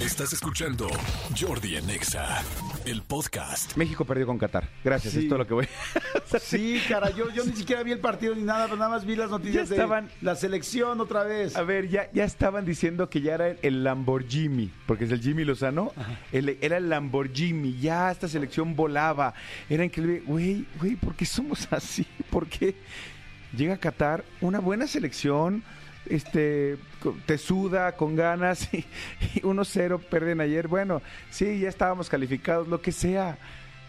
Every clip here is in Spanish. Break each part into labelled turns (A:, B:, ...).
A: Estás escuchando Jordi en Exa, el podcast.
B: México perdió con Qatar. Gracias,
C: Sí.
B: es todo lo que voy.
C: Sí, cara, yo, yo ni siquiera vi el partido ni nada, pero nada más vi las noticias
B: Ya estaban-
C: de la selección otra vez.
B: A ver, ya, ya estaban diciendo que ya era el, el Lamborghini, porque es el Jimmy Lozano. el- era el Lamborghini, ya esta selección volaba. Era increíble. Güey, güey, ¿por qué somos así? ¿Por qué llega a Qatar una buena selección? Este, te suda con ganas y, y 1-0 pierden ayer. Bueno, sí, ya estábamos calificados, lo que sea.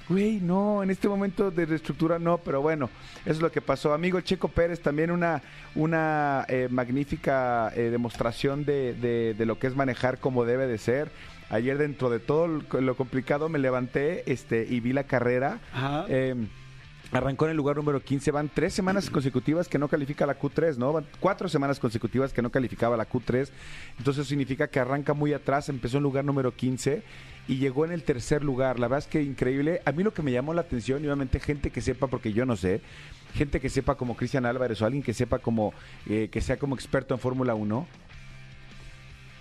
B: Güey, no, en este momento de reestructura no, pero bueno, eso es lo que pasó. Amigo Checo Pérez, también una, una eh, magnífica eh, demostración de, de- de lo que es manejar como debe de ser. Ayer dentro de todo lo lo complicado me levanté este, y vi la carrera.
C: Ajá.
B: Eh, Arrancó en el lugar número 15, van tres semanas consecutivas que no califica la Q3, ¿no? Van cuatro semanas consecutivas que no calificaba la Q3, entonces eso significa que arranca muy atrás, empezó en lugar número 15 y llegó en el tercer lugar. La verdad es que increíble. A mí lo que me llamó la atención, y obviamente gente que sepa, porque yo no sé, gente que sepa como Cristian Álvarez o alguien que sepa como, eh, que sea como experto en Fórmula 1,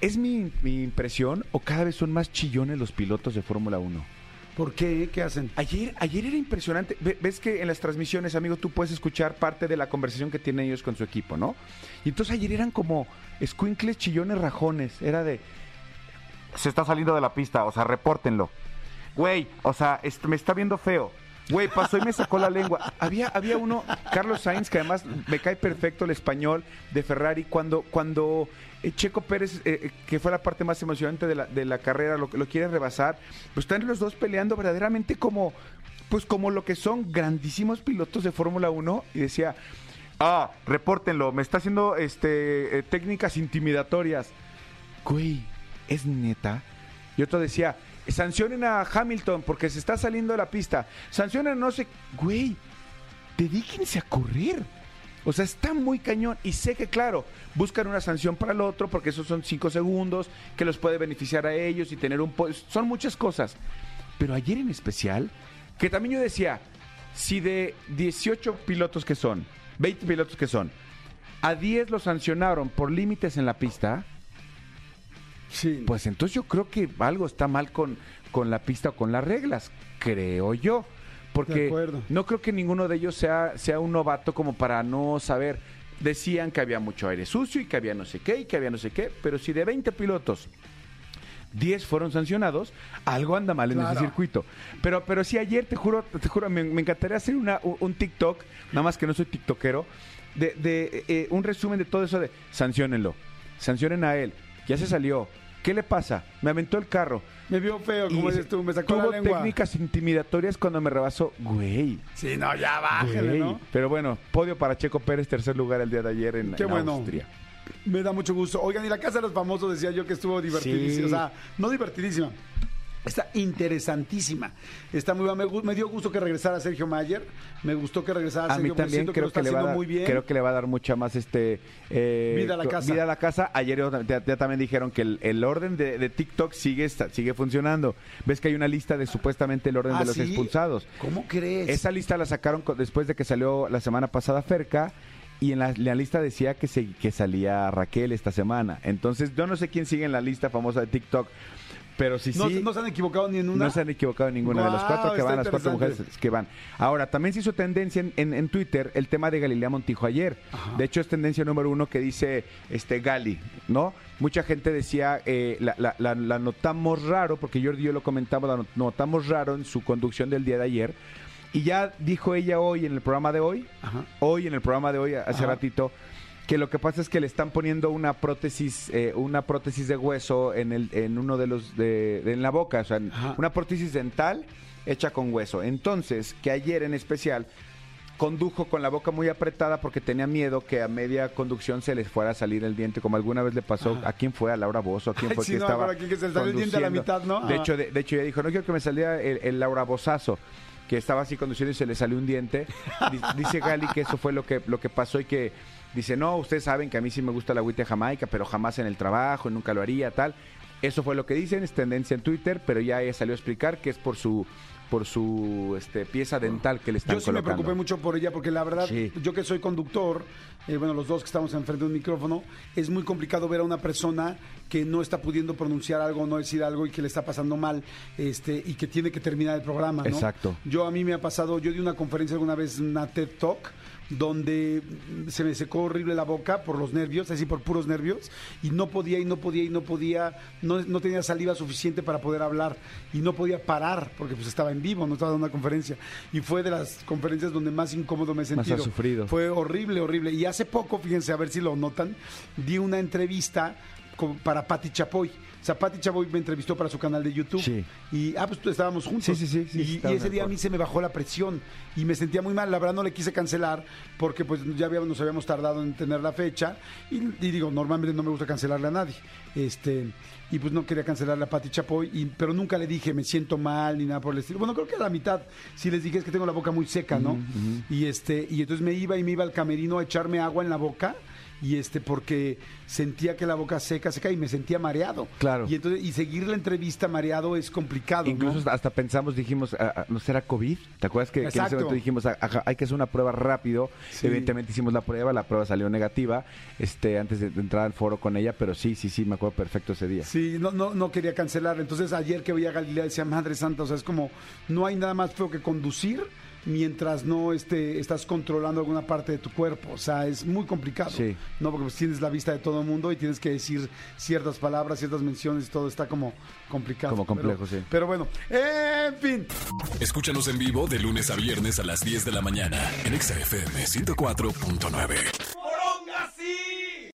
B: ¿es mi, mi impresión o cada vez son más chillones los pilotos de Fórmula 1?
C: ¿Por qué? ¿Qué hacen?
B: Ayer, ayer era impresionante. Ve- Ves que en las transmisiones, amigo, tú puedes escuchar parte de la conversación que tienen ellos con su equipo, ¿no? Y entonces ayer eran como escuincles, chillones, rajones. Era de. Se está saliendo de la pista, o sea, repórtenlo. Güey, o sea, me está viendo feo. Güey, pasó y me sacó la lengua. Había, había uno, Carlos Sainz, que además me cae perfecto el español de Ferrari, cuando, cuando eh, Checo Pérez, eh, eh, que fue la parte más emocionante de la, de la carrera, lo, lo quiere rebasar, pues están los dos peleando verdaderamente como, pues como lo que son grandísimos pilotos de Fórmula 1, y decía, ah, repórtenlo, me está haciendo este eh, técnicas intimidatorias. Güey, ¿es neta? Y otro decía, sancionen a Hamilton porque se está saliendo de la pista. Sancionen no sé... Güey, dedíquense a correr. O sea, está muy cañón. Y sé que, claro, buscan una sanción para el otro porque esos son cinco segundos que los puede beneficiar a ellos y tener un... Son muchas cosas. Pero ayer en especial, que también yo decía, si de 18 pilotos que son, 20 pilotos que son, a 10 los sancionaron por límites en la pista,
C: Sí.
B: pues entonces yo creo que algo está mal con, con la pista o con las reglas, creo yo. Porque no creo que ninguno de ellos sea, sea un novato como para no saber. Decían que había mucho aire sucio y que había no sé qué y que había no sé qué, pero si de 20 pilotos 10 fueron sancionados, algo anda mal en ese circuito. Pero, pero sí, ayer te juro, te juro, me, me encantaría hacer una, un, un TikTok, nada más que no soy tiktokero, de, de eh, un resumen de todo eso de sancionenlo, sancionen a él, ya se salió, ¿qué le pasa? Me aventó el carro.
C: Me vio feo, como dices tú, me sacó
B: tuvo
C: la lengua.
B: técnicas intimidatorias cuando me rebasó, güey.
C: Sí, no, ya bájale,
B: güey.
C: ¿no?
B: Pero bueno, podio para Checo Pérez, tercer lugar el día de ayer en,
C: Qué
B: en
C: bueno.
B: Austria.
C: Me da mucho gusto. Oigan, y la Casa de los Famosos decía yo que estuvo divertidísima.
B: Sí.
C: O sea, no divertidísima. Está interesantísima. Está muy me, me dio gusto que regresara Sergio Mayer. Me gustó que regresara
B: A mí
C: Sergio porque
B: también creo que, le va a dar,
C: muy bien.
B: creo que le va a dar mucha más este eh,
C: Vida a la casa.
B: vida a la casa. Ayer ya, también dijeron que el, el orden de, de TikTok sigue está- sigue funcionando. Ves que hay una lista de supuestamente el orden
C: ¿Ah,
B: de los
C: sí?
B: expulsados.
C: ¿Cómo crees?
B: Esa lista la sacaron después de que salió la semana pasada Ferca y en la, la lista decía que, se, que salía Raquel esta semana. Entonces yo no sé quién sigue en la lista famosa de TikTok, pero si
C: no,
B: sí...
C: no se han equivocado ni en una.
B: No se han equivocado en ninguna de las cuatro que van, las cuatro mujeres que van. Ahora, también se hizo tendencia en, en- en Twitter el tema de Galilea Montijo ayer. De hecho, es tendencia número uno que dice este Gali, ¿no? Mucha gente decía, eh, la, la- la- la notamos raro, porque Jordi y yo lo comentamos, la not- notamos raro en su conducción del día de ayer. Y ya dijo ella hoy en el programa de hoy,
C: Ajá.
B: hoy en el programa de hoy, hace
C: Ajá.
B: ratito, que lo que pasa es que le están poniendo una prótesis, eh, una prótesis de hueso en el, en uno de los de, de- en la boca, o sea,
C: Ajá.
B: una prótesis dental hecha con hueso. Entonces, que ayer en especial condujo con la boca muy apretada porque tenía miedo que a media conducción se les fuera a salir el diente, como alguna vez le pasó.
C: Ajá.
B: ¿A quién fue? ¿A Laura Bozo? ¿A quién
C: Ay,
B: fue
C: sí,
B: que
C: no,
B: estaba
C: aquí que se salió el diente a la mitad, ¿no?
B: De hecho, de, de hecho, ella dijo, no quiero que me saliera el, el Laura Bozazo que estaba así conduciendo y se le salió un diente. Di- Dice Gali que eso fue lo que, lo que pasó y que dice, no, ustedes saben que a mí sí me gusta la agüita de Jamaica, pero jamás en el trabajo, nunca lo haría, tal. Eso fue lo que dicen, es tendencia en Twitter, pero ya ella salió a explicar que es por su por su este, pieza dental que le están
C: Yo sí me
B: colocando.
C: preocupé mucho por ella porque la verdad,
B: Sí.
C: yo que soy conductor, eh, bueno, los dos que estamos enfrente de un micrófono, es muy complicado ver a una persona que no está pudiendo pronunciar algo, no decir algo y que le está pasando mal, este, y que tiene que terminar el programa, ¿no?
B: Exacto.
C: Yo a mí me ha pasado, yo di una conferencia alguna vez, una TED Talk, donde se me secó horrible la boca por los nervios, así por puros nervios, y no podía y no podía y no podía, no, no tenía saliva suficiente para poder hablar y no podía parar porque pues estaba en vivo, no estaba dando una conferencia. Y fue de las conferencias donde más incómodo me he sentido.
B: sufrido.
C: Fue horrible, horrible. Y hace poco, fíjense, a ver si lo notan, di una entrevista con- para Patti Chapoy. O sea, Patti Chapoy me entrevistó para su canal de YouTube.
B: Sí.
C: Y, ah, pues estábamos juntos.
B: Sí, sí, sí, sí,
C: Y- ese día a mí se me bajó la presión y me sentía muy mal. La verdad no le quise cancelar porque pues ya habíamos, nos habíamos tardado en tener la fecha. Y, y digo, normalmente no me gusta cancelarle a nadie. Este, y pues no quería cancelarle a Pati Chapoy, y, pero nunca le dije me siento mal ni nada por el estilo. Bueno, creo que a la mitad sí les dije es que tengo la boca muy seca, ¿no? Y este, y entonces me iba y me iba al camerino a echarme agua en la boca. Y este, porque sentía que la boca seca, seca y me sentía mareado.
B: Claro.
C: Y entonces, y seguir la entrevista mareado es complicado.
B: Incluso hasta- hasta pensamos, dijimos, ah, ah, ¿no será COVID? ¿Te acuerdas que, que en ese momento dijimos, ah, ajá, hay que hacer una prueba rápido?
C: Sí.
B: Evidentemente hicimos la prueba, la prueba salió negativa este antes de, de entrar al foro con ella, pero sí, sí, sí, me acuerdo perfecto ese día.
C: Sí, no, no, no quería cancelar. Entonces ayer que veía a Galilea decía, Madre Santa, o sea, es como, no hay nada más feo que conducir mientras no este, estás controlando alguna parte de tu cuerpo. O sea, es muy complicado.
B: Sí.
C: No, porque pues, tienes la vista de todo el mundo y tienes que decir ciertas palabras, ciertas menciones, todo está como complicado.
B: Como complejo,
C: Pero-
B: sí.
C: Pero bueno, en fin.
A: Escúchanos en vivo de lunes a viernes a las 10 de la mañana en Exa FM 104.9.